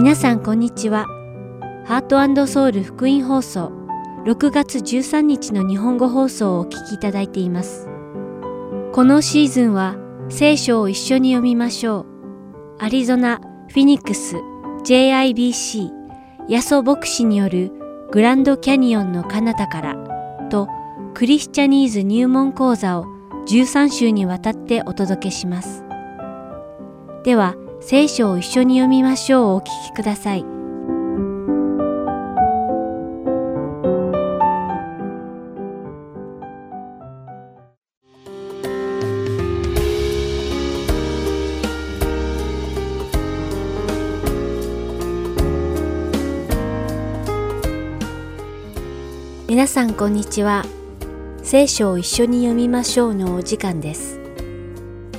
皆さんこんにちは。ハートソウル福音放送6月13日の日本語放送をお聞きいただいています。このシーズンは聖書を一緒に読みましょう。アリゾナ、フィニックス、JIBC、ヤソ牧師によるグランドキャニオンの彼方からとクリスチャニーズ入門講座を13週にわたってお届けします。では、聖書を一緒に読みましょうお聞きください。皆さんこんにちは。聖書を一緒に読みましょうのお時間です。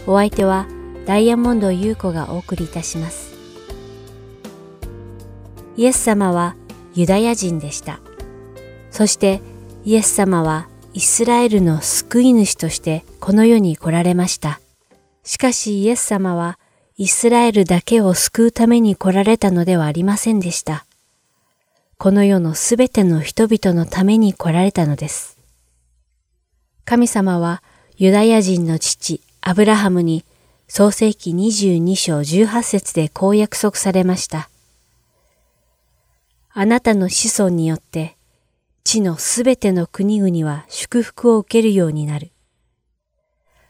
お相手はダイヤモンド優子がお送りいたします。イエス様はユダヤ人でした。そしてイエス様はイスラエルの救い主としてこの世に来られました。しかしイエス様はイスラエルだけを救うために来られたのではありませんでした。この世のすべての人々のために来られたのです。神様はユダヤ人の父アブラハムに創世記22章18節でこう約束されました。あなたの子孫によって地のすべての国々は祝福を受けるようになる。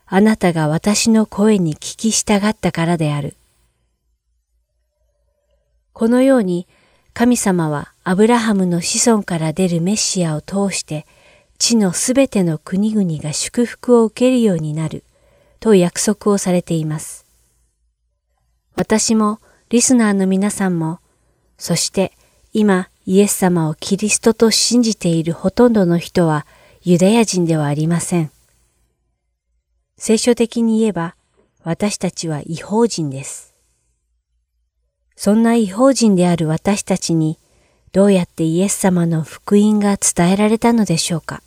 あなたが私の声に聞き従ったからである。このように神様はアブラハムの子孫から出るメシアを通して地のすべての国々が祝福を受けるようになると約束をされています。私もリスナーの皆さんも、そして今イエス様をキリストと信じているほとんどの人はユダヤ人ではありません。聖書的に言えば私たちは違法人です。そんな違法人である私たちにどうやってイエス様の福音が伝えられたのでしょうか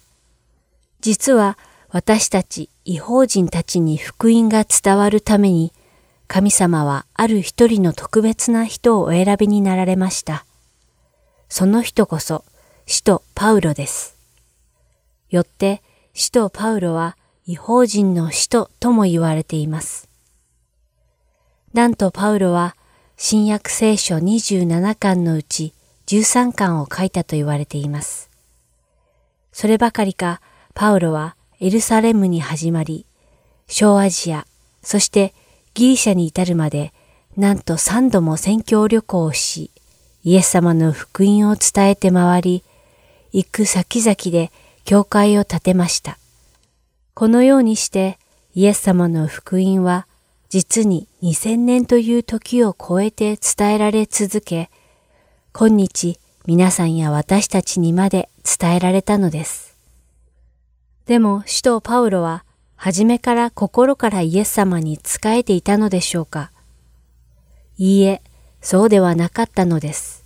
実は私たち違法人たちに福音が伝わるために、神様はある一人の特別な人をお選びになられました。その人こそ、使徒パウロです。よって、使徒パウロは違法人の使徒とも言われています。なんとパウロは、新約聖書27巻のうち13巻を書いたと言われています。そればかりか、パウロはエルサレムに始まり、小アジア、そしてギリシャに至るまで、なんと三度も宣教旅行をし、イエス様の福音を伝えて回り、行く先々で教会を建てました。このようにして、イエス様の福音は、実に2000年という時を超えて伝えられ続け、今日皆さんや私たちにまで伝えられたのです。でも使徒パウロは初めから心からイエス様に仕えていたのでしょうか？いいえ、そうではなかったのです。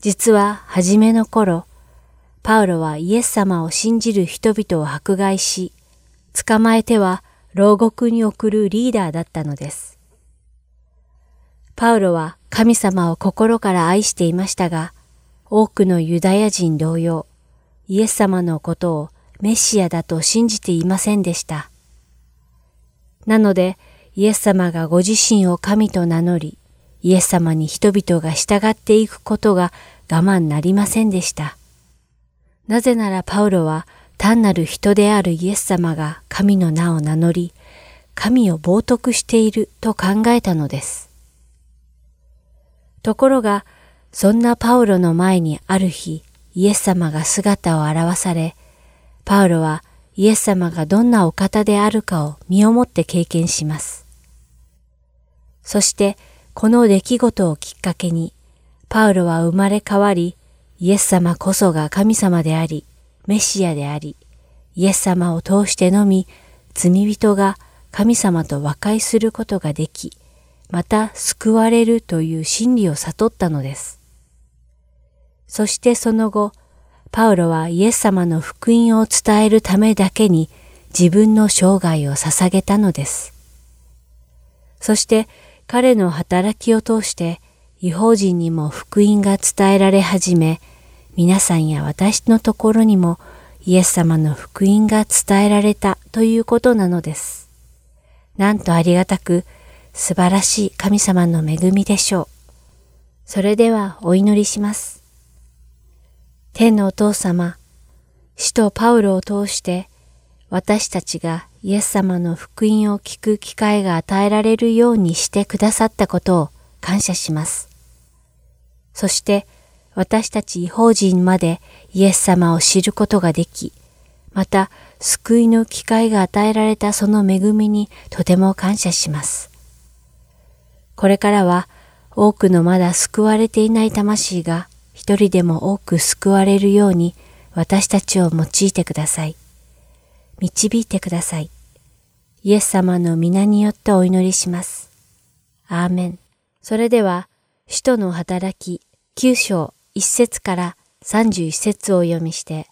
実は初めの頃、パウロはイエス様を信じる人々を迫害し、捕まえては牢獄に送るリーダーだったのです。パウロは神様を心から愛していましたが、多くのユダヤ人同様、イエス様のことをメシアだと信じていませんでした。なので、イエス様がご自身を神と名乗り、イエス様に人々が従っていくことが我慢なりませんでした。なぜならパウロは単なる人であるイエス様が神の名を名乗り、神を冒涜していると考えたのです。ところが、そんなパウロの前にある日、イエス様が姿を現され、パウロはイエス様がどんなお方であるかを身をもって経験します。そしてこの出来事をきっかけに、パウロは生まれ変わり、イエス様こそが神様であり、メシアであり、イエス様を通してのみ、罪人が神様と和解することができ、また救われるという真理を悟ったのです。そしてその後、パウロはイエス様の福音を伝えるためだけに自分の生涯を捧げたのです。そして彼の働きを通して違法人にも福音が伝えられ始め、皆さんや私のところにもイエス様の福音が伝えられたということなのです。なんとありがたく素晴らしい神様の恵みでしょう。それではお祈りします。天のお父様、使徒パウロを通して私たちがイエス様の福音を聞く機会が与えられるようにしてくださったことを感謝します。そして私たち違法人までイエス様を知ることができ、また救いの機会が与えられたその恵みにとても感謝します。これからは多くのまだ救われていない魂が一人でも多く救われるように私たちを用いてください。導いてください。イエス様の皆によってお祈りします。アーメン。それでは、使徒の働き9章1節から31節を読みして、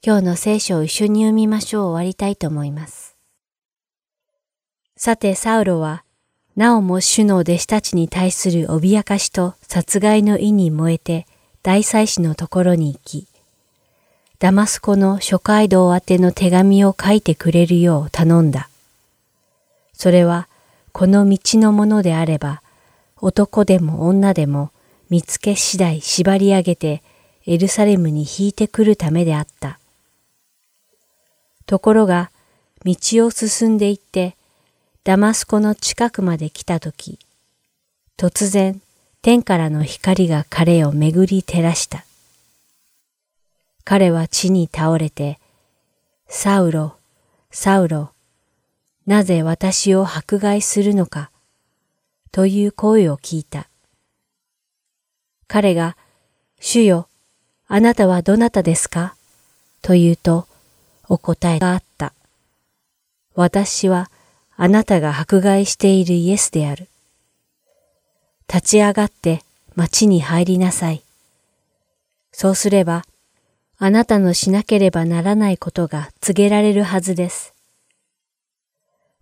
今日の聖書を一緒に読みましょう終わりたいと思います。さて、サウロは、なおも主の弟子たちに対する脅かしと殺害の意に燃えて、大祭司のところに行き、ダマスコの諸街道宛ての手紙を書いてくれるよう頼んだ。それは、この道のものであれば、男でも女でも見つけ次第縛り上げてエルサレムに引いてくるためであった。ところが、道を進んで行って、ダマスコの近くまで来たとき、突然、天からの光が彼を巡り照らした。彼は地に倒れて、サウロ、サウロ、なぜ私を迫害するのか、という声を聞いた。彼が、主よ、あなたはどなたですか？と言うと、お答えがあった。私はあなたが迫害しているイエスである。立ち上がって町に入りなさい。そうすれば、あなたのしなければならないことが告げられるはずです。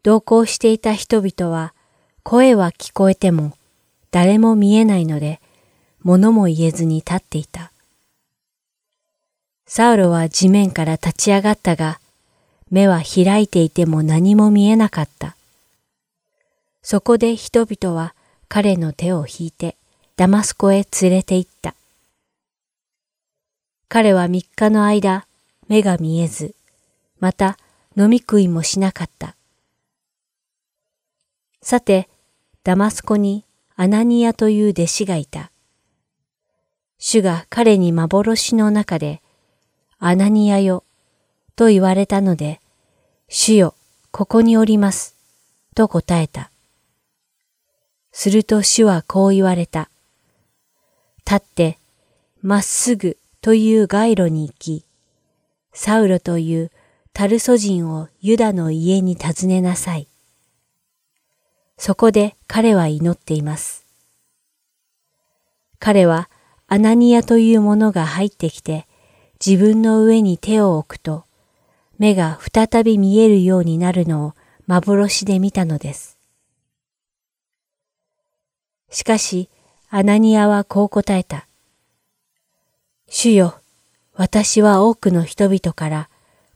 同行していた人々は声は聞こえても誰も見えないので物も言えずに立っていた。サウロは地面から立ち上がったが目は開いていても何も見えなかった。そこで人々は彼の手を引いてダマスコへ連れて行った。彼は三日の間、目が見えず、また飲み食いもしなかった。さて、ダマスコにアナニアという弟子がいた。主が彼に幻の中で、アナニアよ、と言われたので、主よ、ここにおります、と答えた。すると主はこう言われた。立って、まっすぐという街路に行き、サウロというタルソ人をユダの家に訪ねなさい。そこで彼は祈っています。彼はアナニアというものが入ってきて自分の上に手を置くと目が再び見えるようになるのを幻で見たのです。しかしアナニアはこう答えた。主よ、私は多くの人々から、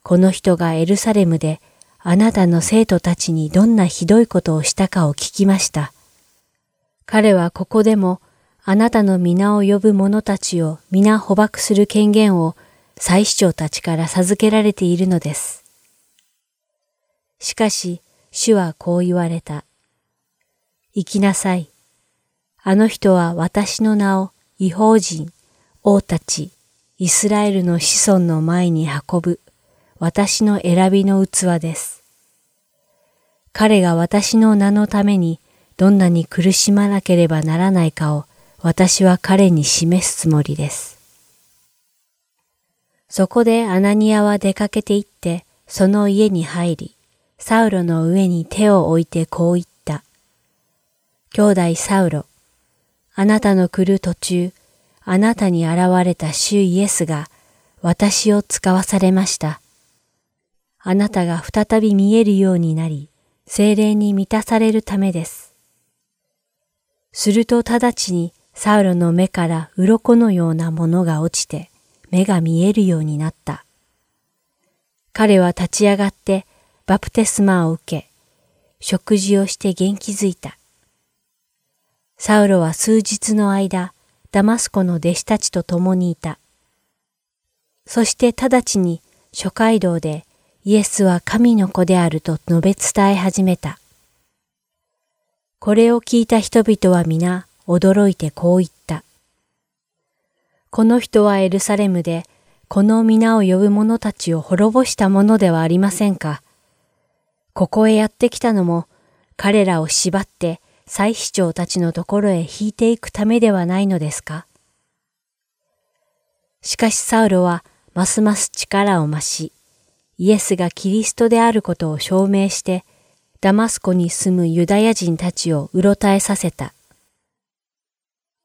この人がエルサレムであなたの生徒たちにどんなひどいことをしたかを聞きました。彼はここでもあなたの皆を呼ぶ者たちを皆捕獲する権限を祭司長たちから授けられているのです。しかし、主はこう言われた。行きなさい。あの人は私の名を違法人、王たち、イスラエルの子孫の前に運ぶ私の選びの器です。彼が私の名のためにどんなに苦しまなければならないかを私は彼に示すつもりです。そこでアナニアは出かけて行ってその家に入り、サウロの上に手を置いてこう言った。兄弟サウロ、あなたの来る途中、あなたに現れた主イエスが私を使わされました。あなたが再び見えるようになり、精霊に満たされるためです。すると直ちにサウロの目から鱗のようなものが落ちて目が見えるようになった。彼は立ち上がってバプテスマを受け、食事をして元気づいた。サウロは数日の間、ダマスコの弟子たちと共にいた。そして直ちに諸街道でイエスは神の子であると述べ伝え始めた。これを聞いた人々は皆驚いてこう言った。この人はエルサレムでこの皆を呼ぶ者たちを滅ぼしたものではありませんか。ここへやってきたのも彼らを縛って祭司長たちのところへ引いていくためではないのですか？しかしサウロはますます力を増し、イエスがキリストであることを証明して、ダマスコに住むユダヤ人たちをうろたえさせた。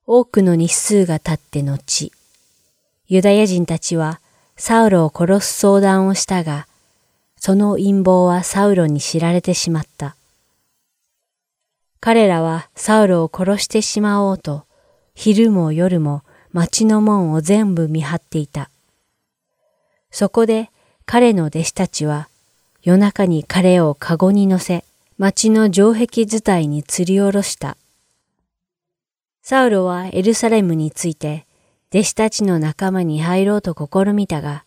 多くの日数が経って後、ユダヤ人たちはサウロを殺す相談をしたが、その陰謀はサウロに知られてしまった。彼らはサウロを殺してしまおうと、昼も夜も町の門を全部見張っていた。そこで彼の弟子たちは夜中に彼をカゴに乗せ、町の城壁伝いに吊り下ろした。サウロはエルサレムについて弟子たちの仲間に入ろうと試みたが、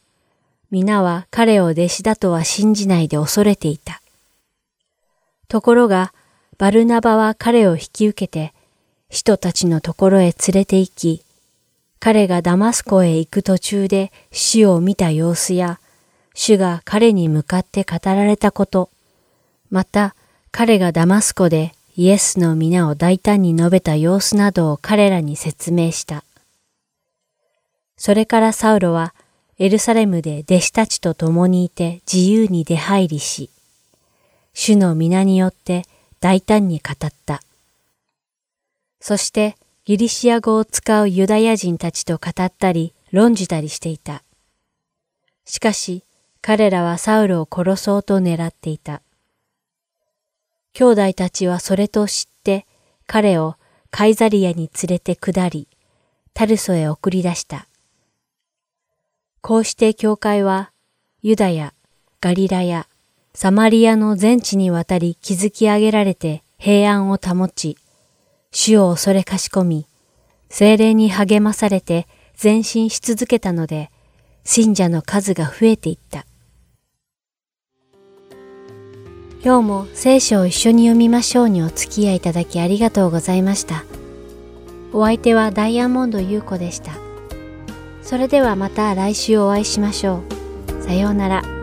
皆は彼を弟子だとは信じないで恐れていた。ところが、バルナバは彼を引き受けて、人たちのところへ連れて行き、彼がダマスコへ行く途中で死を見た様子や、主が彼に向かって語られたこと、また彼がダマスコでイエスの皆を大胆に述べた様子などを彼らに説明した。それからサウロはエルサレムで弟子たちと共にいて自由に出入りし、主の皆によって大胆に語った。そしてギリシア語を使うユダヤ人たちと語ったり論じたりしていた。しかし彼らはサウルを殺そうと狙っていた。兄弟たちはそれと知って彼をカイザリアに連れて下り、タルソへ送り出した。こうして教会はユダヤ、ガリラヤ、サマリアの全地にわたり築き上げられて平安を保ち、主を恐れかしこみ、精霊に励まされて前進し続けたので、信者の数が増えていった。今日も聖書を一緒に読みましょうにお付き合いいただきありがとうございました。お相手はダイヤモンド優子でした。それではまた来週お会いしましょう。さようなら。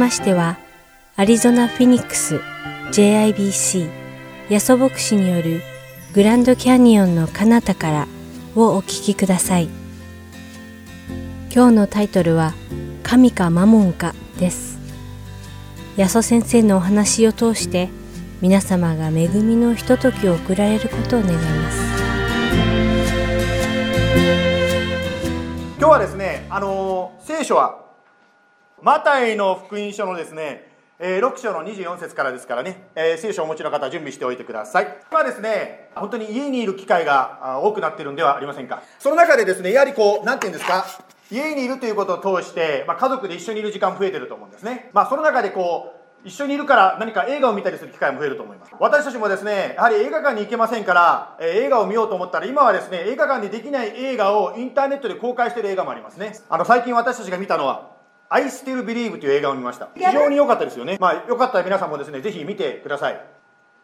ましては、アリゾナ・フィニックス JIBC ヤソ牧師によるグランドキャニオンの彼方からをお聞きください。今日のタイトルは神かマモンかです。ヤソ先生のお話を通して皆様が恵みのひとときを送られることを願います。今日はですね、あの聖書はマタイの福音書のですねえー、6章の24節からですからね、えー、聖書をお持ちの方は準備しておいてください。今ですね本当に家にいる機会が多くなっているんではありませんか？その中でですねやはりこう何て言うんですか？家にいるということを通して、まあ、家族で一緒にいる時間増えてると思うんですね。まあその中でこう一緒にいるから何か映画を見たりする機会も増えると思います。私たちもですねやはり映画館に行けませんから、えー、映画を見ようと思ったら今はですね映画館でできない映画をインターネットで公開している映画もありますね。あの最近私たちが見たのは I Still Believe という映画を見ました。非常に良かったですよね。まあ、よかったら皆さんもですね、ぜひ見てください。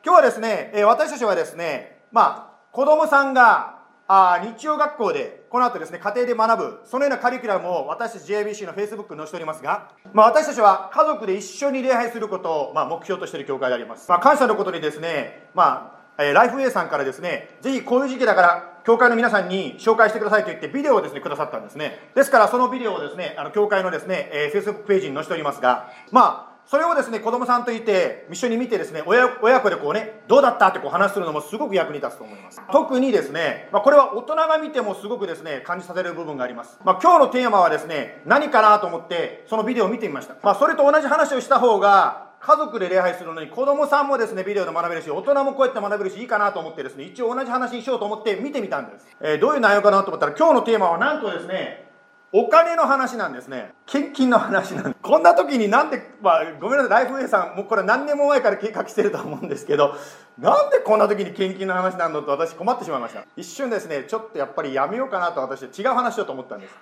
今日はですね、え私たちはですね、まあ、子供さんがあ日曜学校でこの後ですね家庭で学ぶそのようなカリキュラムを私たち JBC の Facebook に載せておりますが、まあ、私たちは家族で一緒に礼拝することを、まあ、目標としている教会であります、まあ、感謝のことにですね、まあえー、ライフウェイさんからですねぜひこういう時期だから教会の皆さんに紹介してくださいと言ってビデオをですねくださったんですね。ですからそのビデオをですねあの教会のですね、えー、Facebook ページに載せておりますがまあそれをですね子供さんといて一緒に見てですね親親子でこうねどうだったってこう話するのもすごく役に立つと思います。特にですね、まあ、これは大人が見てもすごくですね感じさせる部分があります、まあ、今日のテーマはですね何かなと思ってそのビデオを見てみました、まあ、それと同じ話をした方が家族で礼拝するのに子供さんもですねビデオで学べるし大人もこうやって学べるしいいかなと思ってですね一応同じ話にしようと思って見てみたんです、えー、どういう内容かなと思ったら今日のテーマはなんとですねお金の話なんですね。献金の話なんです。こんな時になんで、まあ、ごめんなさいライフウェイさんもうこれ何年も前から計画してると思うんですけどなんでこんな時に献金の話なんだと私困ってしまいました。一瞬ですねちょっとやっぱりやめようかなと私は違う話しようと思ったんです。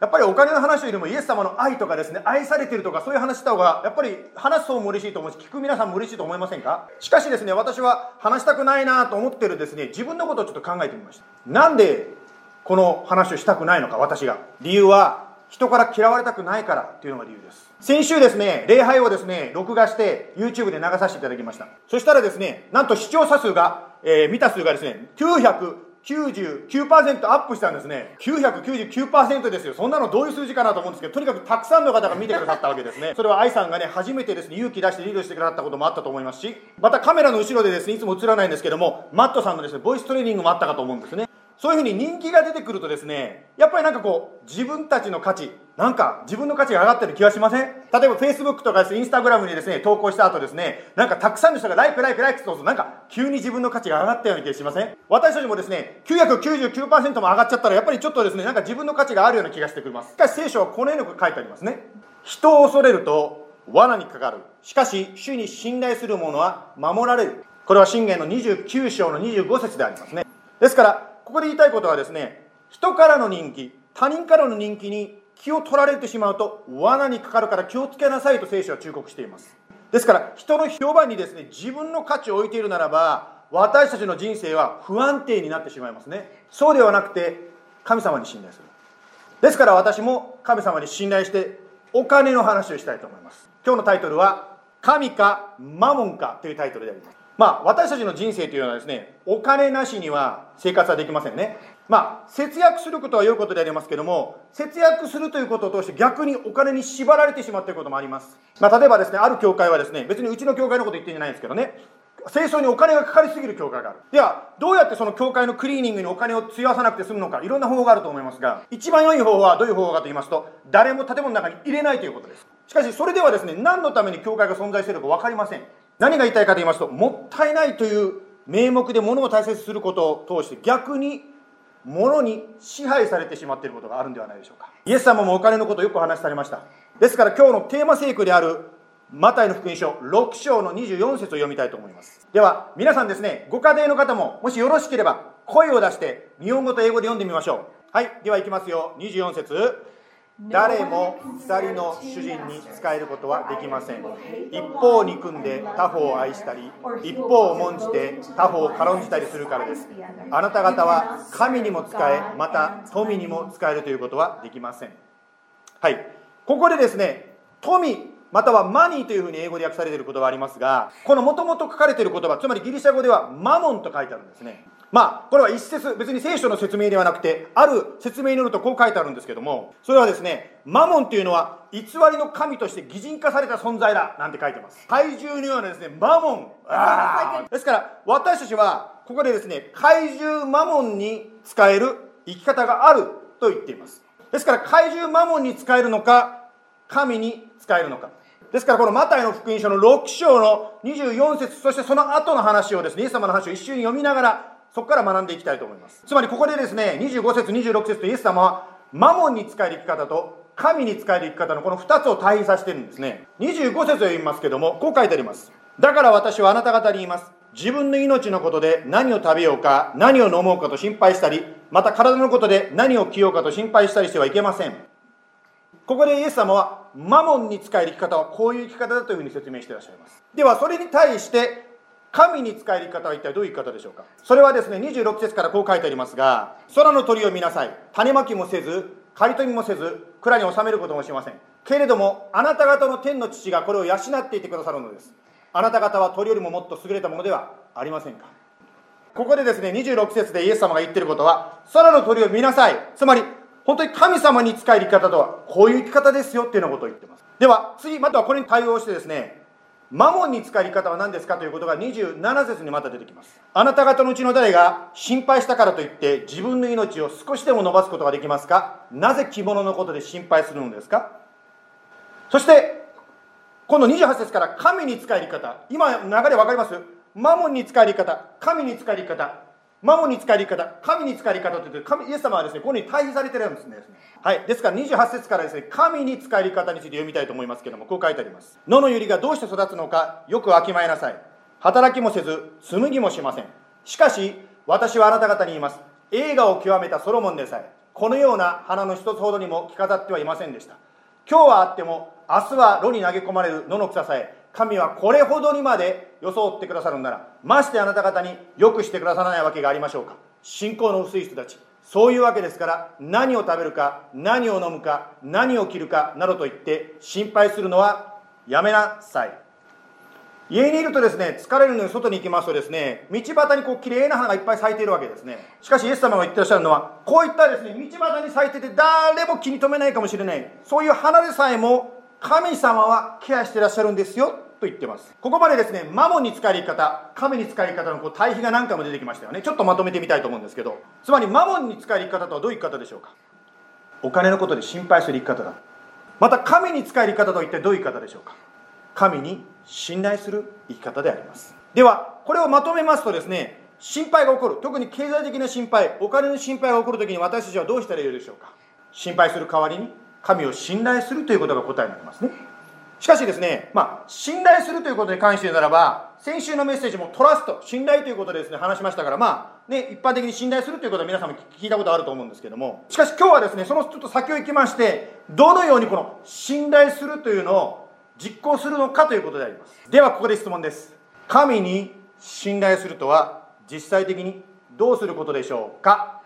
やっぱりお金の話よりもイエス様の愛とかですね愛されてるとかそういう話した方がやっぱり話す方も嬉しいと思うし聞く皆さんも嬉しいと思いませんか？しかしですね私は話したくないなと思ってるですね自分のことをちょっと考えてみました。なんでこの話をしたくないのか私が。理由は人から嫌われたくないからっていうのが理由です。先週ですね礼拝をですね録画して YouTube で流させていただきました。そしたらですねなんと視聴者数が、えー、見た数がですね900 99%アップしたんですね。999%ですよ。そんなのどういう数字かなと思うんですけど、とにかくたくさんの方が見てくださったわけですね。それは i さんがね、初めてですね、勇気出してリードしてくださったこともあったと思いますし、またカメラの後ろでですね、いつも映らないんですけども、マットさんのですね、ボイストレーニングもあったかと思うんですね。そういうふうに人気が出てくるとですね、やっぱりなんかこう、自分たちの価値、なんか自分の価値が上がってる気がしません？例えば Facebook とかです、ね、Instagram にですね、投稿した後ですね、なんかたくさんの人がライクライクライクとなんか急に自分の価値が上がったような気がしません？私たちもですね、999%も上がっちゃったら、やっぱりちょっとですね、なんか自分の価値があるような気がしてくります。しかし聖書はこのように書いてありますね。人を恐れると罠にかかる。しかし、主に信頼する者は守られる。これは信玄の29章の25節でありますね。ですから、ここで言いたいことはですね人からの人気他人からの人気に気を取られてしまうと罠にかかるから気をつけなさいと聖書は忠告しています。ですから人の評判にですね自分の価値を置いているならば私たちの人生は不安定になってしまいますね。そうではなくて神様に信頼する。ですから私も神様に信頼してお金の話をしたいと思います。今日のタイトルは神かマモンかというタイトルであります。まあ、私たちの人生というのはですね、お金なしには生活はできませんね。まあ、節約することは良いことでありますけども、節約するということを通して逆にお金に縛られてしまっていることもあります。まあ、例えばですね、ある教会はですね、別にうちの教会のこと言ってんじゃないんですけどね、清掃にお金がかかりすぎる教会がある。では、どうやってその教会のクリーニングにお金を費やさなくて済むのか、いろんな方法があると思いますが、一番良い方法はどういう方法かと言いますと、誰も建物の中に入れないということです。しかし、それではですね、何のために教会が存在しているか分かりません。何が言いたいかと言いますともったいないという名目で物を大切にすることを通して逆に物に支配されてしまっていることがあるんではないでしょうか。イエス様もお金のことをよくお話しされました。ですから今日のテーマ聖句であるマタイの福音書6章の24節を読みたいと思います。では皆さんですねご家庭の方ももしよろしければ声を出して日本語と英語で読んでみましょう。はいではいきますよ。24節。誰も2人の主人に仕えることはできません。一方を憎んで他方を愛したり一方を重んじて他方を軽んじたりするからです。あなた方は神にも仕えまた富にも仕えるということはできません。はい。ここでですね富またはマニーというふうに英語で訳されている言葉ありますがこのもともと書かれている言葉つまりギリシャ語ではマモンと書いてあるんですね。まあ、これは一節、別に聖書の説明ではなくて、ある説明によるとこう書いてあるんですけども、それはですね、マモンっていうのは、偽りの神として擬人化された存在だ、なんて書いてます。怪獣のようなですね、マモン。ですから、私たちは、ここでですね、怪獣マモンに使える生き方があると言っています。ですから、怪獣マモンに使えるのか、神に使えるのか。ですからこのマタイの福音書の6章の24節そしてその後の話をですねイエス様の話を一緒に読みながらそこから学んでいきたいと思います。つまりここでですね25節26節とイエス様はマモンに使える生き方と神に使える生き方のこの2つを対比させてるんですね。25節を読みますけどもこう書いてあります。だから私はあなた方に言います。自分の命のことで何を食べようか何を飲もうかと心配したりまた体のことで何を着ようかと心配したりしてはいけません。ここでイエス様はマモンに使える生き方はこういう生き方だというふうに説明していらっしゃいます。ではそれに対して神に使える生き方は一体どういう生き方でしょうか？それはですね26節からこう書いてありますが空の鳥を見なさい。種まきもせず刈り取りもせず蔵に収めることもしません。けれどもあなた方の天の父がこれを養っていてくださるのです。あなた方は鳥よりももっと優れたものではありませんか？ここでですね26節でイエス様が言ってることは空の鳥を見なさい。つまり本当に神様に使える生き方とはこういう生き方ですよっていうようなことを言ってます。では次またはこれに対応してですねマモンに使える方は何ですかということが27節にまた出てきます。あなた方のうちの誰が心配したからといって自分の命を少しでも伸ばすことができますか？なぜ着物のことで心配するのですか？そして今度28節から神に使え方。今流れ分かります？マモンに使える方神に使える方。マモに使える方神に使える方というと神イエス様はですねここに対比されてるんですね。はい。ですから28節からですね神に使える方について読みたいと思いますけどもこう書いてあります。野の百合がどうして育つのかよくわきまえなさい。働きもせず紡ぎもしません。しかし私はあなた方に言います。映画を極めたソロモンでさえこのような花の一つほどにも着飾ってはいませんでした。今日はあっても明日は炉に投げ込まれる野の草さえ神はこれほどにまで装ってくださるんならましてあなた方によくしてくださらないわけがありましょうか。信仰の薄い人たちそういうわけですから何を食べるか何を飲むか何を着るかなどと言って心配するのはやめなさい。家にいるとですね疲れるのに外に行きますとですね道端にこう綺麗な花がいっぱい咲いているわけですね。しかしイエス様が言ってらっしゃるのはこういったですね道端に咲いてて誰も気に留めないかもしれない。そういう花でさえも神様はケアしてらっしゃるんですよ。と言ってます。ここまでですねマモンに使える言い方神に使える言い方のこう対比が何回も出てきましたよね。ちょっとまとめてみたいと思うんですけど。つまりマモンに使える言い方とはどういう言い方でしょうか。お金のことで心配する生き方だ。また神に使える言い方とは一体どういう言い方でしょうか。神に信頼する生き方であります。ではこれをまとめますとですね心配が起こる。特に経済的な心配お金の心配が起こるときに私たちはどうしたらよいでしょうか。心配する代わりに神を信頼するということが答えになりますね。しかしですね、まあ、信頼するということに関してならば、先週のメッセージもトラスト、信頼ということでですね、話しましたから、まあ、ね、一般的に信頼するということは皆さんも聞いたことあると思うんですけども、しかし今日はですね、そのちょっと先を行きまして、どのようにこの信頼するというのを実行するのかということであります。では、ここで質問です。神に信頼するとは、実際的にどうすることでしょうか？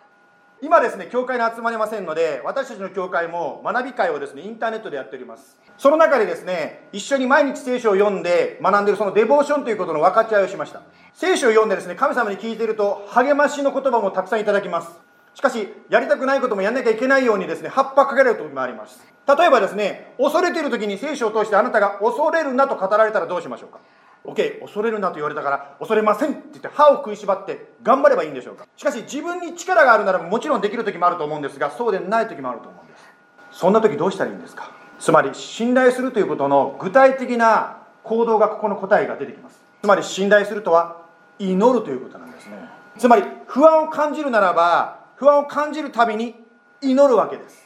今ですね、教会に集まりませんので、私たちの教会も学び会をですね、インターネットでやっております。その中でですね、一緒に毎日聖書を読んで学んでいるそのデボーションということの分かち合いをしました。聖書を読んでですね、神様に聞いていると、励ましの言葉もたくさんいただきます。しかし、やりたくないこともやんなきゃいけないようにですね、葉っぱかけられる時もあります。例えばですね、恐れている時に聖書を通してあなたが恐れるなと語られたらどうしましょうか？OK 恐れるなと言われたから恐れませんって言って歯を食いしばって頑張ればいいんでしょうか。しかし自分に力があるならもちろんできる時もあると思うんですがそうでない時もあると思うんです。そんな時どうしたらいいんですか。つまり信頼するということの具体的な行動がここの答えが出てきます。つまり信頼するとは祈るということなんですね。つまり不安を感じるならば不安を感じるたびに祈るわけです。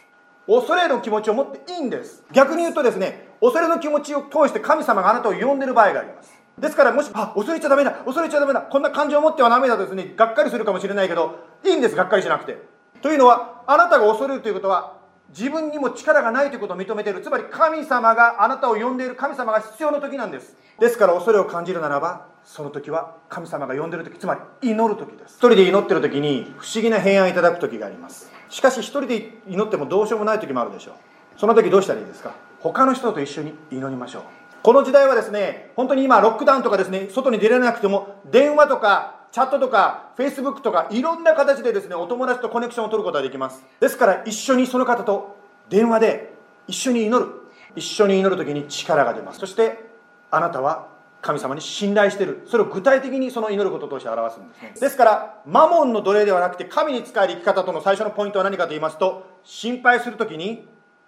恐れの気持ちを持っていいんです。逆に言うとですね恐れの気持ちを通して神様があなたを呼んでる場合があります。ですからもし、あ、恐れちゃダメだ、恐れちゃダメだ、こんな感情を持ってはダメだとですね、がっかりするかもしれないけど、いいんです、がっかりしなくて。というのは、あなたが恐れるということは、自分にも力がないということを認めている。つまり神様があなたを呼んでいる神様が必要な時なんです。ですから恐れを感じるならば、その時は神様が呼んでいる時、つまり祈る時です。一人で祈ってる時に不思議な平安をいただく時があります。しかし一人で祈ってもどうしようもない時もあるでしょう。その時どうしたらいいですか？他の人と一緒に祈りましょう。この時代はですね、本当に今、ロックダウンとかですね、外に出られなくても、電話とか、チャットとか、フェイスブックとか、いろんな形でですね、お友達とコネクションを取ることができます。ですから、一緒にその方と電話で一緒に祈る。一緒に祈るときに力が出ます。そして、あなたは神様に信頼している。それを具体的にその祈ることとして表すんですね。ですから、マモンの奴隷ではなくて、神に仕える生き方との最初のポイントは何かと言いますと、心配するときに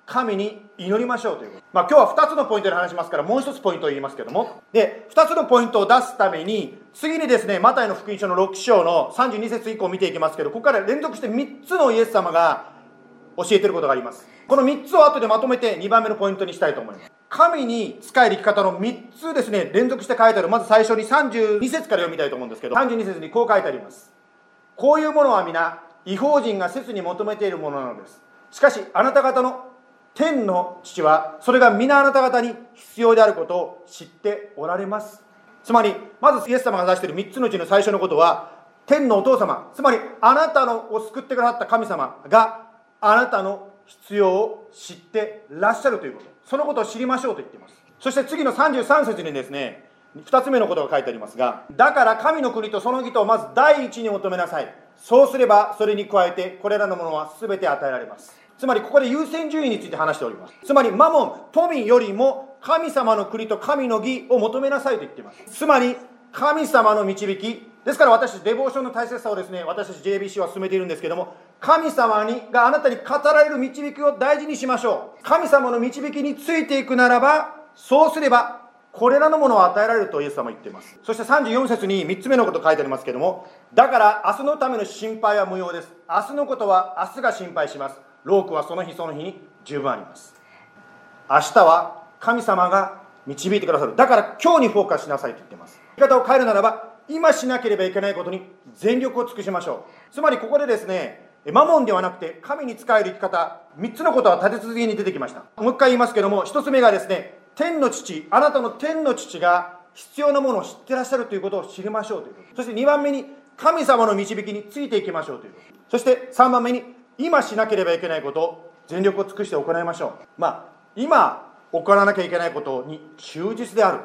神に祈りましょうということ。まあ今日は2つのポイントで話しますから、もう1つポイントを言いますけども。で、2つのポイントを出すために、次にですね、マタイの福音書の6章の32節以降見ていきますけど、ここから連続して3つのイエス様が教えてることがあります。この3つを後でまとめて2番目のポイントにしたいと思います。神に仕える生き方の3つですね、連続して書いてある。まず最初に32節から読みたいと思うんですけど、32節にこう書いてあります。こういうものは皆、違法人が切に求めているものなのです。しかし、あなた方の天の父はそれが皆あなた方に必要であることを知っておられます。つまりまずイエス様が出している3つのうちの最初のことは天のお父様つまりあなたのを救ってくださった神様があなたの必要を知ってらっしゃるということ。そのことを知りましょうと言っています。そして次の33節にですね2つ目のことが書いてありますがだから神の国とその義とをまず第一に求めなさい。そうすればそれに加えてこれらのものは全て与えられます。つまりここで優先順位について話しております。つまりマモン富よりも神様の国と神の義を求めなさいと言っています。つまり神様の導き。ですから私デボーションの大切さをですね私たち JBC は進めているんですけども神様にがあなたに語られる導きを大事にしましょう。神様の導きについていくならばそうすればこれらのものを与えられるとイエス様は言っています。そして34節に3つ目のこと書いてありますけどもだから明日のための心配は無用です。明日のことは明日が心配します。ロークはその日その日に十分あります。明日は神様が導いてくださる。だから今日にフォーカスしなさいと言っています。言い方を変えるならば今しなければいけないことに全力を尽くしましょう。つまりここでですねマモンではなくて神に仕える生き方3つのことは立て続けに出てきました。もう一回言いますけども1つ目がですね天の父あなたの天の父が必要なものを知ってらっしゃるということを知りましょうということ。そして2番目に神様の導きについていきましょうということ。そして3番目に今しなければいけないこと全力を尽くして行いましょう。まあ今行わなきゃいけないことに忠実である。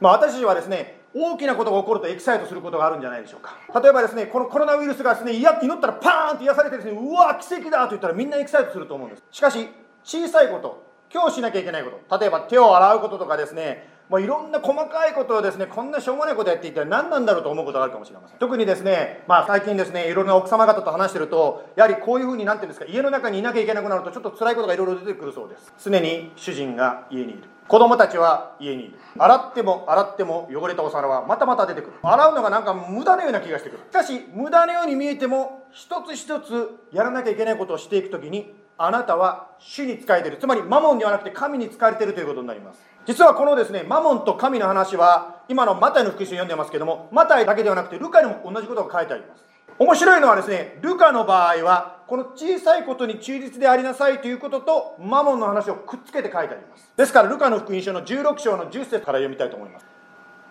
まあ私たちはですね大きなことが起こるとエキサイトすることがあるんじゃないでしょうか。例えばですねこのコロナウイルスがですね嫌って祈ったらパーンと癒されてですねうわ奇跡だと言ったらみんなエキサイトすると思うんです。しかし小さいこと今日しなきゃいけないこと例えば手を洗うこととかですねもういろんな細かいことをですねこんなしょうもないことやっていたら何なんだろうと思うことがあるかもしれません。特にですねまあ最近ですねいろいろな奥様方と話してるとやはりこういうふうになんていうんですか家の中にいなきゃいけなくなるとちょっと辛いことがいろいろ出てくるそうです。常に主人が家にいる。子供たちは家にいる。洗っても洗っても汚れたお皿はまたまた出てくる。洗うのがなんか無駄のような気がしてくる。しかし無駄のように見えても一つ一つやらなきゃいけないことをしていくときにあなたは主に仕えている。つまりマモンではなくて神に仕えているということになります。実はこのですねマモンと神の話は今のマタイの福音書を読んでますけどもマタイだけではなくてルカにも同じことが書いてあります。面白いのはですねルカの場合はこの小さいことに忠実でありなさいということとマモンの話をくっつけて書いてあります。ですからルカの福音書の16章の10節から読みたいと思います。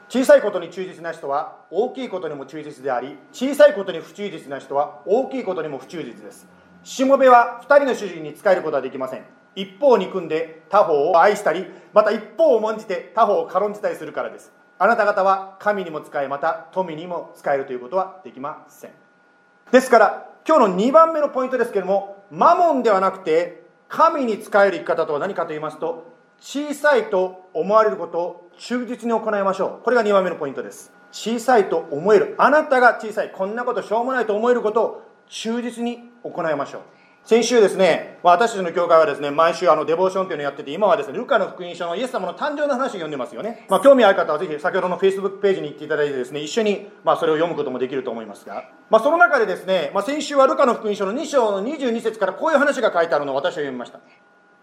小さいことに忠実な人は大きいことにも忠実であり小さいことに不忠実な人は大きいことにも不忠実です。しもべは2人の主人に仕えることはできません。一方を憎んで他方を愛したりまた一方を重んじて他方を軽んじたりするからです。あなた方は神にも仕えまた富にも仕えるということはできません。ですから今日の2番目のポイントですけれどもマモンではなくて神に仕える生き方とは何かと言いますと小さいと思われることを忠実に行いましょう。これが2番目のポイントです。小さいと思える。あなたが小さい。こんなことしょうもないと思えることを忠実に行いましょう。先週ですね、私たちの教会はですね、毎週あのデボーションというのをやってて、今はですね、ルカの福音書のイエス様の誕生の話を読んでますよね。まあ、興味ある方はぜひ先ほどの Facebook ページに行っていただいてですね、一緒にまあそれを読むこともできると思いますが、まあ、その中でですね、まあ、先週はルカの福音書の2章の22節からこういう話が書いてあるのを私は読みました。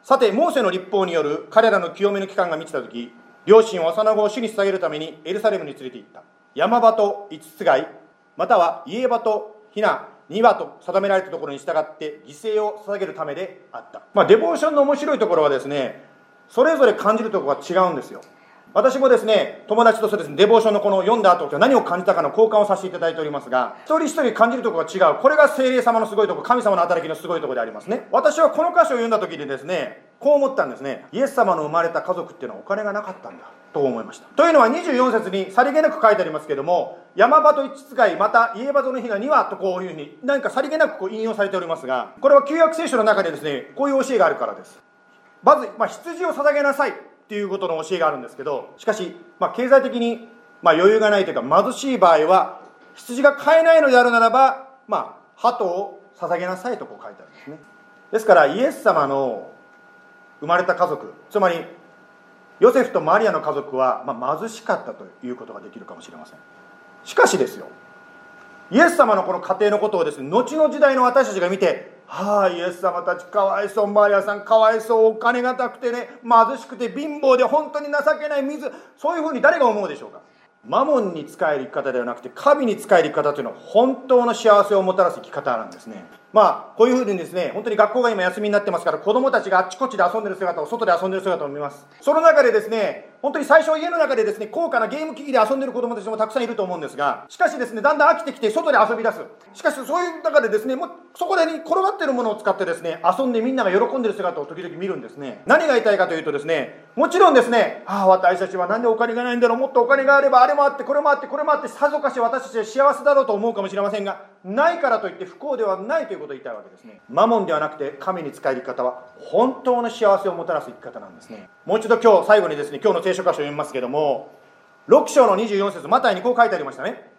さて、モーセの立法による彼らの清めの期間が満ちた時、両親を幼子を主に捧げるためにエルサレムに連れて行った。山場と五つ貝、または家場とひな、2話と定められたところに従って犠牲を捧げるためであった、まあ、デボーションの面白いところはですねそれぞれ感じるところが違うんですよ。私もですね友達とそうですねデボーションのこの読んだ後何を感じたかの交換をさせていただいておりますが一人一人感じるところが違う。これが精霊様のすごいところ神様の働きのすごいところでありますね。私はこの箇所を読んだ時にですねこう思ったんですね。イエス様の生まれた家族っていうのはお金がなかったんだと思いました。というのは24節にさりげなく書いてありますけども山場と一使いまた家場との日が2はとこういうふうに何かさりげなくこう引用されておりますがこれは旧約聖書の中でですねこういう教えがあるからです。まず、まあ、羊を捧げなさい。っていうことの教えがあるんですけどしかし、まあ、経済的に、まあ、余裕がないというか貧しい場合は羊が買えないのであるならば、まあ、鳩を捧げなさいとこう書いてあるんですね。ですからイエス様の生まれた家族つまりヨセフとマリアの家族は、まあ、貧しかったということができるかもしれません。しかしですよイエス様のこの家庭のことをですね後の時代の私たちが見てはあイエス様たちかわいそうマリアさんかわいそうお金がなくてね貧しくて貧乏で本当に情けない水そういうふうに誰が思うでしょうか？マモンに仕える生き方ではなくて神に仕える生き方というのは本当の幸せをもたらす生き方なんですね。まあこういうふうにですね本当に学校が今休みになってますから子供たちがあっちこっちで遊んでる姿を外で遊んでる姿を見ます。その中でですね本当に最初は家の中でですね高価なゲーム機器で遊んでる子供たちもたくさんいると思うんですがしかしですねだんだん飽きてきて外で遊び出す。しかしそういう中でですねもうそこで転がってるものを使ってですね遊んでみんなが喜んでる姿を時々見るんですね。何が言いたいかというとですねもちろんですねああ私たちは何でお金がないんだろうもっとお金があればあれもあってこれもあってこれもあってさぞかし私たちは幸せだろうと思うかもしれませんがないからといって不幸ではないということを言いたいわけですね。マモンではなくて神に仕える方は本当の幸せをもたらす生き方なんですね。もう一度今日最後にですね今日の聖書箇所読みますけども6章の24節マタイにこう書いてありましたね。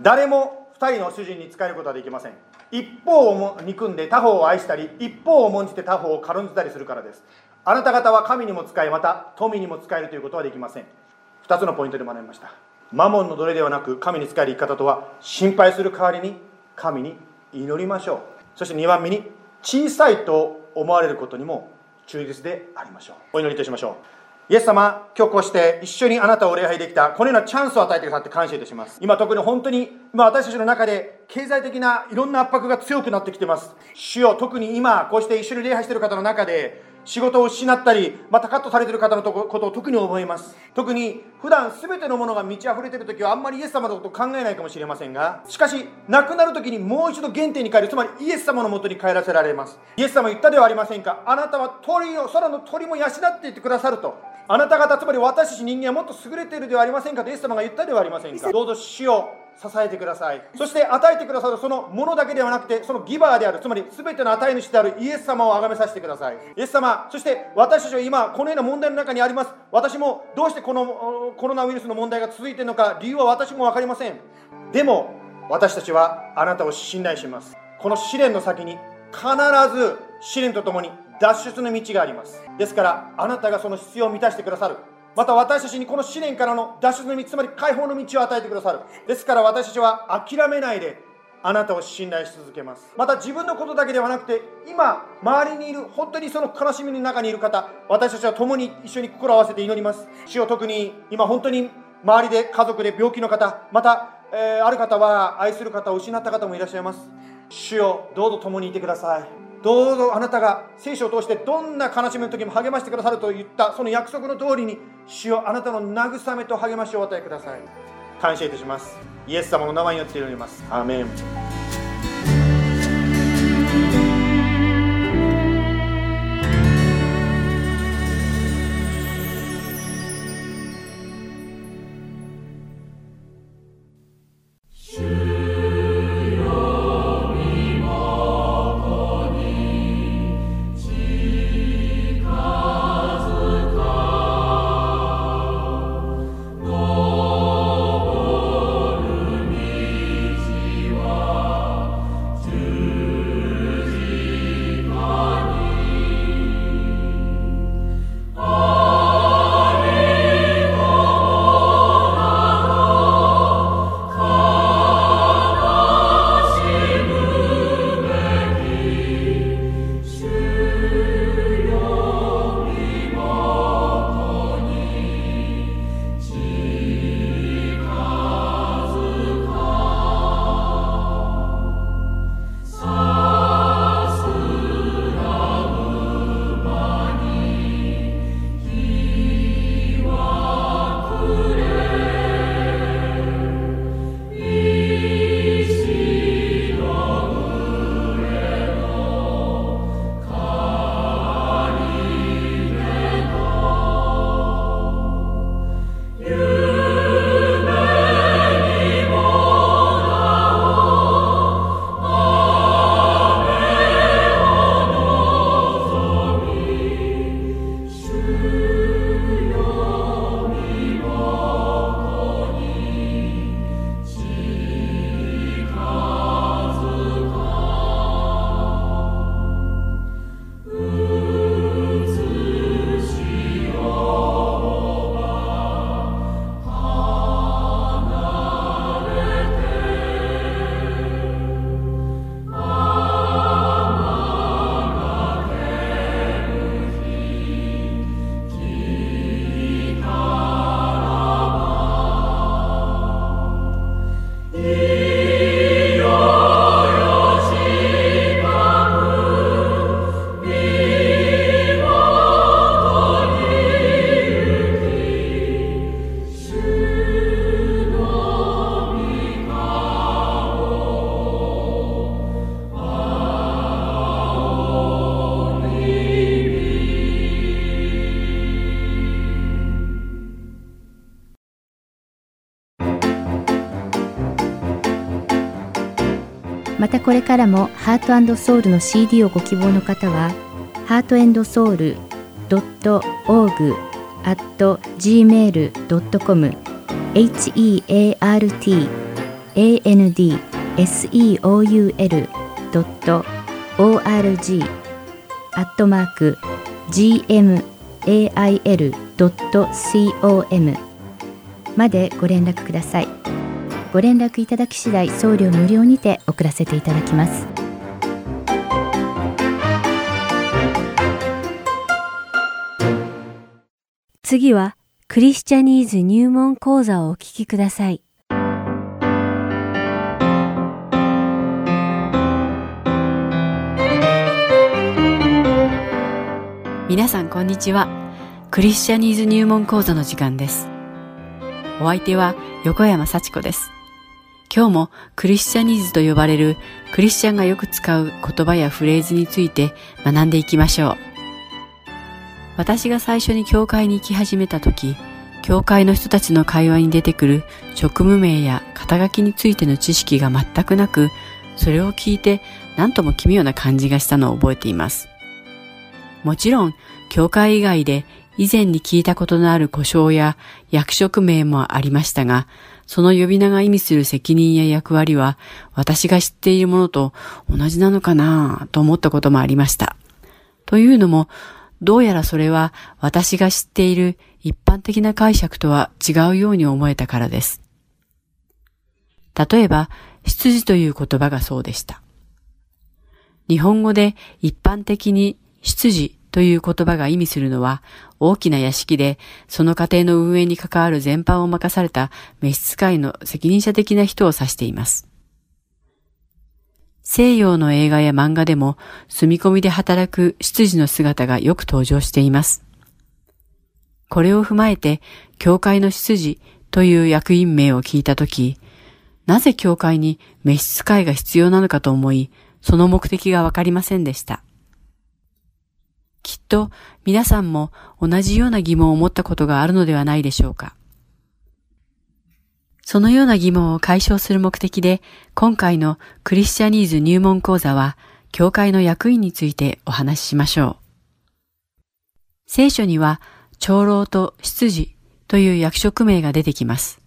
誰も2人の主人に仕えることはできません。一方を憎んで他方を愛したり一方を重んじて他方を軽んじたりするからです。あなた方は神にも使いまた富にも使えるということはできません。2つのポイントで学びました。マモンの奴隷ではなく神に仕える生き方とは心配する代わりに神に祈りましょう。そして2番目に小さいと思われることにも忠実でありましょう。お祈りいたしましょう。イエス様今日こうして一緒にあなたを礼拝できたこのようなチャンスを与えてくださって感謝いたします。今特に本当に今私たちの中で経済的ないろんな圧迫が強くなってきてます。主よ特に今こうして一緒に礼拝している方の中で仕事を失ったりまたカットされている方のことを特に思います。特に普段全てのものが満ち溢れている時はあんまりイエス様のことを考えないかもしれませんがしかし亡くなる時にもう一度原点に帰る。つまりイエス様のもとに帰らせられます。イエス様言ったではありませんか。あなたは鳥を空の鳥も養っていってくださると。あなた方つまり私たち人間はもっと優れているではありませんかとイエス様が言ったではありませんか？どうぞ死を支えてください。そして与えてくださるそのものだけではなくてそのギバーであるつまり全ての与え主であるイエス様を崇めさせてください。イエス様そして私たちは今このような問題の中にあります。私もどうしてこのコロナウイルスの問題が続いているのか理由は私も分かりません。でも私たちはあなたを信頼します。この試練の先に必ず試練とともに脱出の道があります。ですからあなたがその必要を満たしてくださる。また私たちにこの試練からの脱出の道つまり解放の道を与えてくださる。ですから私たちは諦めないであなたを信頼し続けます。また自分のことだけではなくて今周りにいる本当にその悲しみの中にいる方私たちは共に一緒に心を合わせて祈ります。主を特に今本当に周りで家族で病気の方また、えー、ある方は愛する方を失った方もいらっしゃいます。主よどうぞ共にいてください。どうぞあなたが聖書を通してどんな悲しみの時も励ましてくださると言ったその約束の通りに主よあなたの慰めと励ましをお与えください。感謝いたします。イエス様の名前によって祈ります。アーメン。またこれからもハートソウルの CD をご希望の方は、ハートソウル .org at gmail.com heart and seoul.org アットマーク gmail.com までご連絡ください。ご連絡いただき次第送料無料にて送らせていただきます。次はクリスチャニーズ入門講座をお聞きください。皆さんこんにちは。クリスチャニーズ入門講座の時間です。お相手は横山幸子です。今日もクリスチャニーズと呼ばれるクリスチャンがよく使う言葉やフレーズについて学んでいきましょう。私が最初に教会に行き始めた時、教会の人たちの会話に出てくる職務名や肩書きについての知識が全くなく、それを聞いて何とも奇妙な感じがしたのを覚えています。もちろん、教会以外で以前に聞いたことのある故障や役職名もありましたが、その呼び名が意味する責任や役割は私が知っているものと同じなのかなと思ったこともありました。というのも、どうやらそれは私が知っている一般的な解釈とは違うように思えたからです。例えば、執事という言葉がそうでした。日本語で一般的に執事という言葉が意味するのは、大きな屋敷で、その家庭の運営に関わる全般を任された召使いの責任者的な人を指しています。西洋の映画や漫画でも、住み込みで働く執事の姿がよく登場しています。これを踏まえて、教会の執事という役員名を聞いたとき、なぜ教会に召使いが必要なのかと思い、その目的がわかりませんでした。きっと皆さんも同じような疑問を持ったことがあるのではないでしょうか。そのような疑問を解消する目的で、今回のクリスチャニーズ入門講座は、教会の役員についてお話ししましょう。聖書には、長老と執事という役職名が出てきます。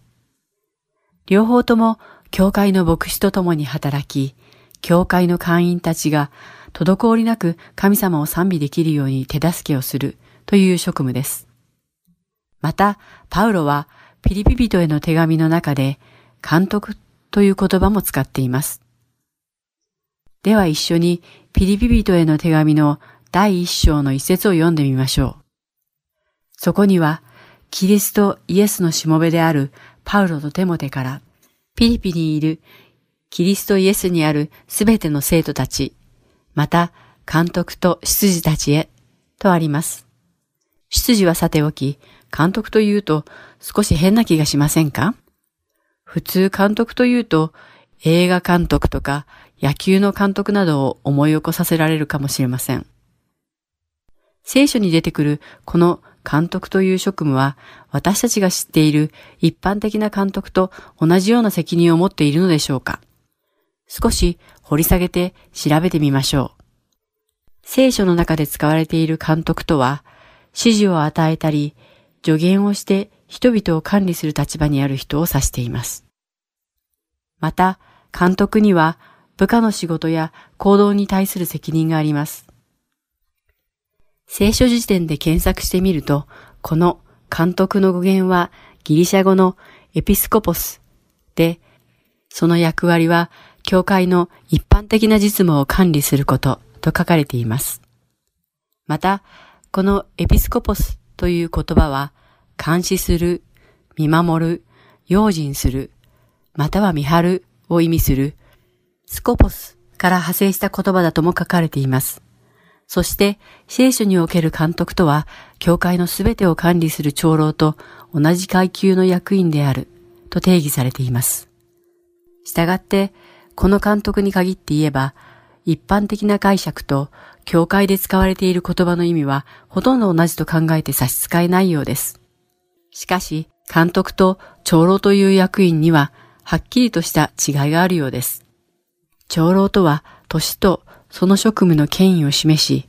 両方とも、教会の牧師と共に働き、教会の会員たちが滞りなく神様を賛美できるように手助けをするという職務です。また、パウロはピリピ人への手紙の中で監督という言葉も使っています。では一緒にピリピ人への手紙の第一章の一節を読んでみましょう。そこには、キリストイエスのしもべであるパウロとテモテから、ピリピにいるキリストイエスにあるすべての生徒たち、また監督と執事たちへとあります。執事はさておき、監督というと少し変な気がしませんか？普通監督というと映画監督とか野球の監督などを思い起こさせられるかもしれません。聖書に出てくるこの監督という職務は私たちが知っている一般的な監督と同じような責任を持っているのでしょうか？少し掘り下げて調べてみましょう。聖書の中で使われている監督とは、指示を与えたり、助言をして人々を管理する立場にある人を指しています。また、監督には部下の仕事や行動に対する責任があります。聖書辞典で検索してみると、この監督の語源はギリシャ語のエピスコポスで、その役割は教会の一般的な実務を管理することと書かれています。また、このエピスコポスという言葉は、監視する、見守る、用心する、または見張るを意味する、スコポスから派生した言葉だとも書かれています。そして、聖書における監督とは、教会のすべてを管理する長老と同じ階級の役員である、と定義されています。したがって、この監督に限って言えば、一般的な解釈と教会で使われている言葉の意味はほとんど同じと考えて差し支えないようです。しかし、監督と長老という役員にははっきりとした違いがあるようです。長老とは年とその職務の権威を示し、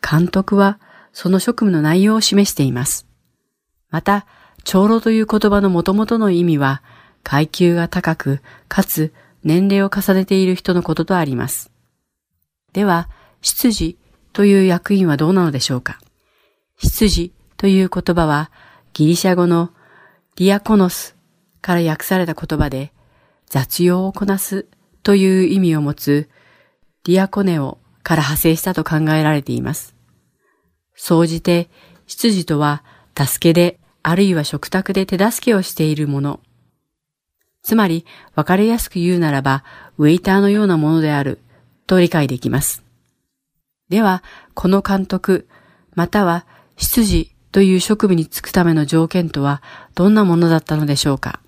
監督はその職務の内容を示しています。また、長老という言葉の元々の意味は、階級が高く、かつ年齢を重ねている人のこととあります。では、執事という役員はどうなのでしょうか？執事という言葉は、ギリシャ語のディアコノスから訳された言葉で、雑用をこなすという意味を持つディアコネオから派生したと考えられています。総じて、執事とは、助けで、あるいは食卓で手助けをしているもの。つまり、わかりやすく言うならば、ウェイターのようなものである、と理解できます。では、この監督、または、執事という職務に就くための条件とは、どんなものだったのでしょうか。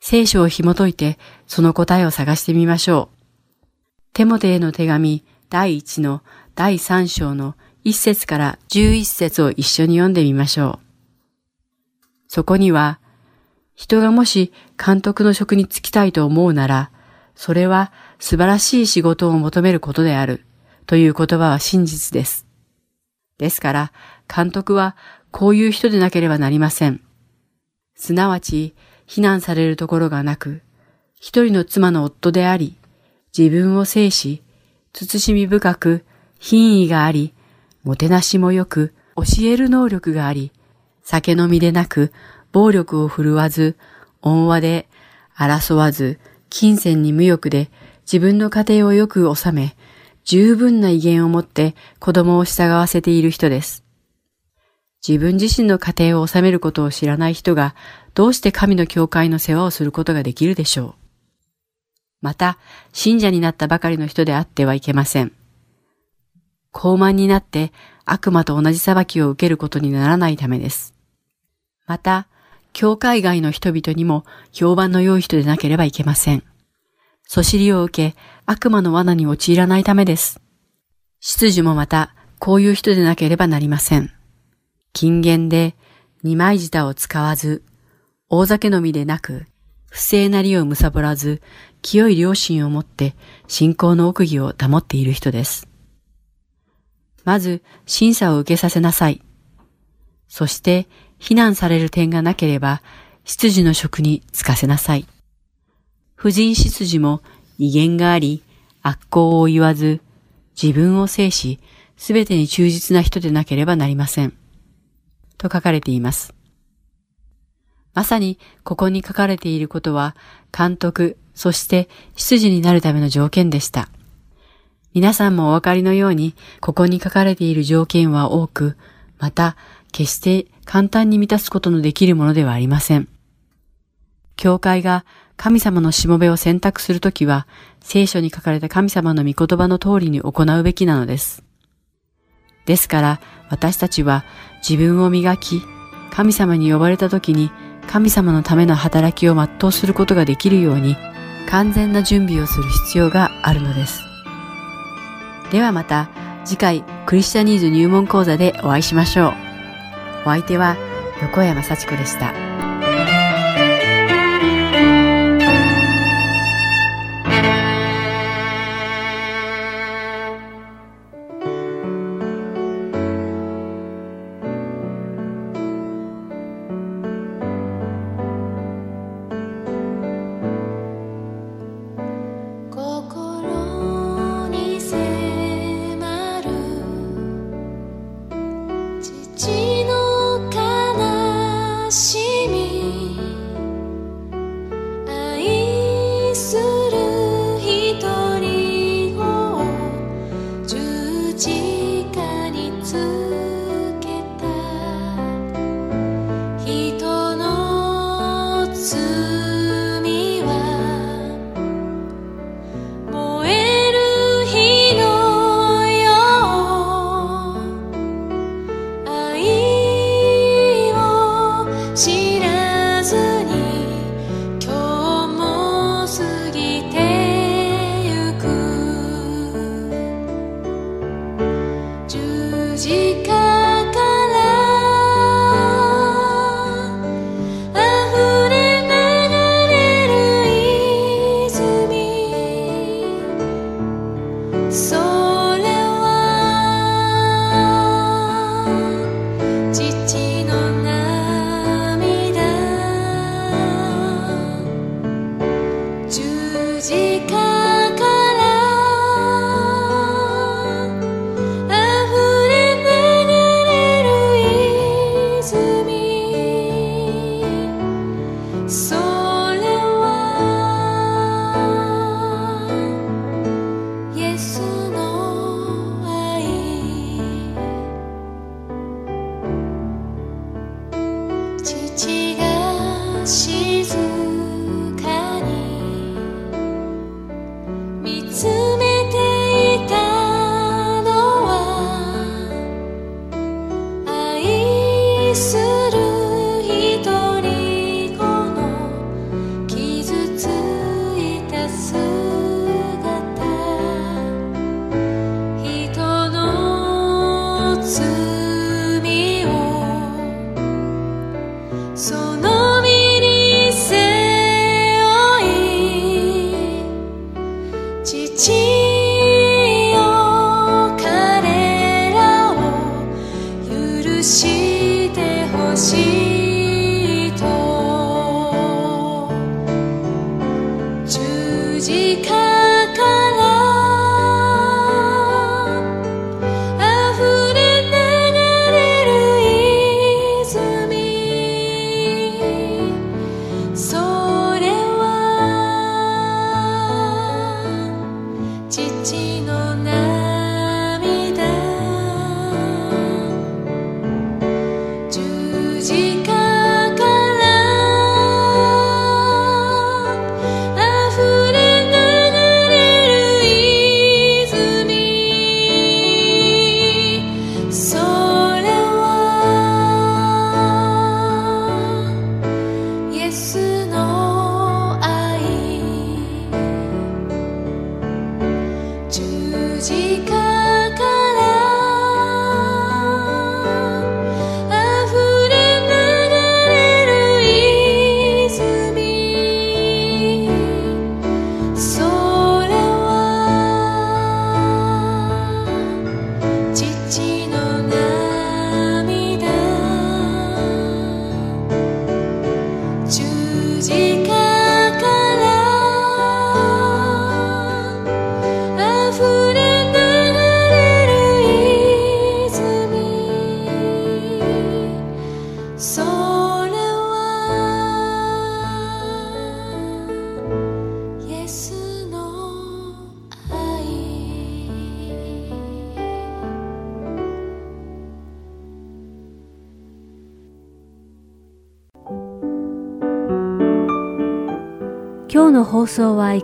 聖書を紐解いて、その答えを探してみましょう。テモテへの手紙第1の第3章の1節から11節を一緒に読んでみましょう。そこには、人がもし監督の職に就きたいと思うなら、それは素晴らしい仕事を求めることであるという言葉は真実です。ですから、監督はこういう人でなければなりません。すなわち、非難されるところがなく、一人の妻の夫であり、自分を制し、慎み深く、品位があり、もてなしもよく、教える能力があり、酒飲みでなく、暴力を振るわず、恩和で、争わず、金銭に無欲で、自分の家庭をよく収め、十分な威厳を持って子供を従わせている人です。自分自身の家庭を治めることを知らない人が、どうして神の教会の世話をすることができるでしょう。また、信者になったばかりの人であってはいけません。高慢になって悪魔と同じ裁きを受けることにならないためです。また、教会外の人々にも評判の良い人でなければいけません。そしりを受け、悪魔の罠に陥らないためです。執事もまた、こういう人でなければなりません。禁言で、二枚舌を使わず、大酒飲みでなく、不正なりを貪らず、清い良心を持って信仰の奥義を保っている人です。まず、審査を受けさせなさい。そして、非難される点がなければ、執事の職に就かせなさい。婦人執事も威厳があり、悪行を言わず、自分を制し、すべてに忠実な人でなければなりません。と書かれています。まさにここに書かれていることは、監督、そして執事になるための条件でした。皆さんもお分かりのように、ここに書かれている条件は多く、また、決して簡単に満たすことのできるものではありません。教会が神様のしもべを選択するときは、聖書に書かれた神様の御言葉の通りに行うべきなのです。ですから、私たちは自分を磨き、神様に呼ばれたときに神様のための働きを全うすることができるように完全な準備をする必要があるのです。ではまた次回クリスチャニーズ入門講座でお会いしましょう。お相手は横山幸子でした。